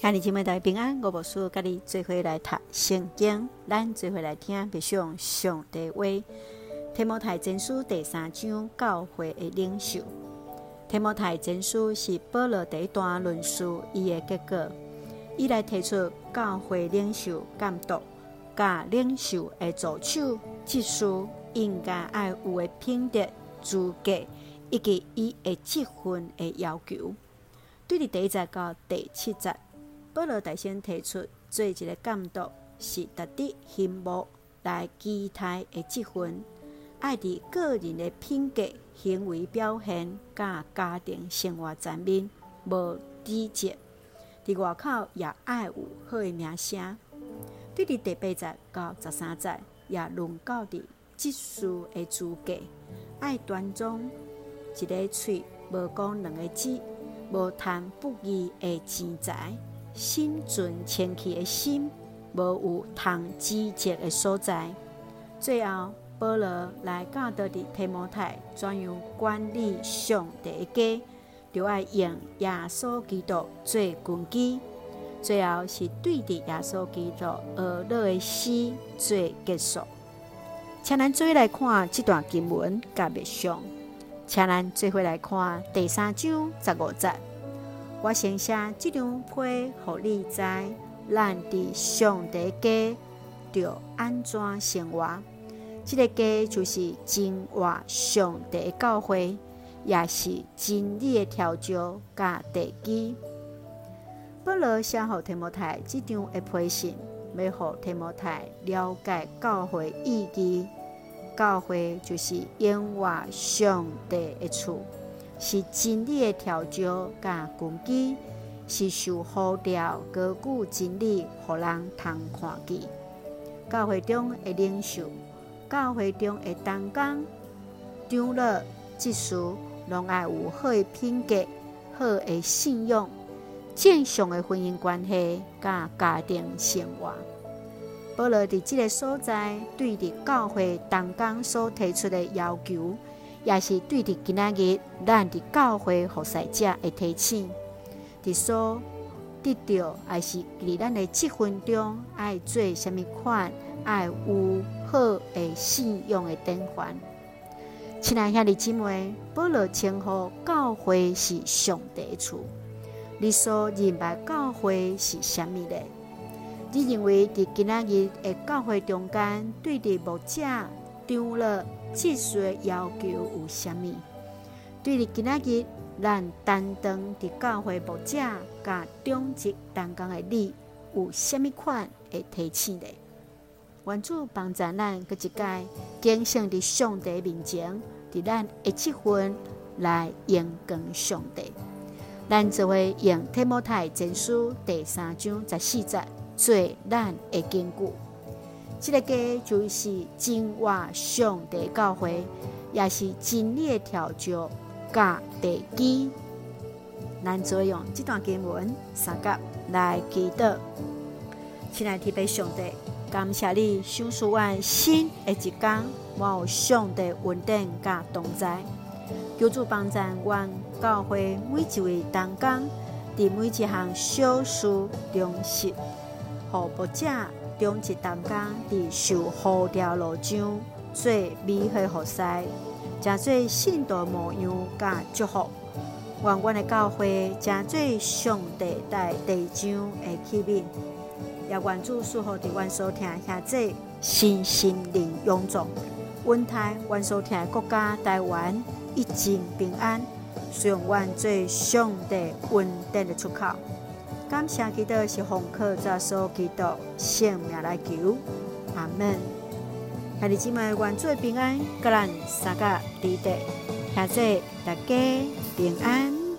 兄弟姐妹大家平安，我无事，甲你做伙来读圣经，咱做伙来听，别上上帝话。提摩太前书第三章，教会的领袖。提摩太前书是保罗第一段论述伊的结果，伊来提出教会领袖监督，甲领袖的助手、职事应该爱有的品德、资格，以及伊的职分的要求。对伫第一节到第七节，保罗大先提出做一个监督是值得羡慕来期待的职分。爱伫个人的品格、行为表现，甲家庭生活层面无低级，伫外口也爱有好的名声。对伫第八节到十三节，也论到伫职事的资格，爱端庄，一个喙无讲两个字，无贪不义的钱财，心存谦虚的心，无有通指责的所在。最后。保罗来教导的提摩太怎样管理上帝的家，就爱用耶稣基督做根基。最后是对的耶稣基督而乐的诗做结束。请咱做来看这段经文甲默想，请咱做回来看第三章十五节。我先写这张批，互你知，咱伫上帝家着安怎生活。这个家就是真话上帝教会，也是真理的调教甲地基。保罗写予提摩太这张的批信，要予提摩太了解教会意义。教会就是因话上帝的厝，是真理的调教甲根基，是受好调高举真理，予人通看见。教会中的领袖。教会中的同工、长老、职事，拢爱有好的品格、好的信用、正常的婚姻关系，甲家庭生活。保罗伫即个所在，对伫教会同工所提出的要求，也是对伫今仔日咱伫教会服侍者的提醒。伫所得到，还是伫咱的积分中，爱做啥物款，爱有。好的信用的典范，亲爱兄弟姊妹，保罗称呼教会是上帝的厝。你所认为教会是啥物呢？你认为伫今仔日的教会中间，对伫牧者、长老、职事的要求有啥物？对伫今仔日咱担当伫教会牧者甲中职当中的你，有啥物款的提醒呢？愿主帮助咱，搁一届敬虔伫上帝面前，伫咱的七分来荣光上帝。咱就会用提摩太前书第三章十四节做咱的根据。这个家就是真话上帝教会，也是真理的调教甲地基。咱就用这段经文三角来祈祷，亲爱的上帝。感谢你赏赐阮新的一天，我有上帝稳定甲同在，求主帮助我教会每一位同工，伫每一项小事中实，互牧者长职同工伫受呼召路上做美好服侍，诚做信徒模样甲祝福，愿阮的教会诚做上帝在地上的器皿。也愿主赐福伫阮所听下这身心灵勇壮，稳台阮所听的国家台湾一境平安，使用阮做上帝稳定的出口。感谢基督是奉靠主耶稣基督性命来求，阿门。兄弟姊妹，愿做平安，各人三个地带，下这大家平安。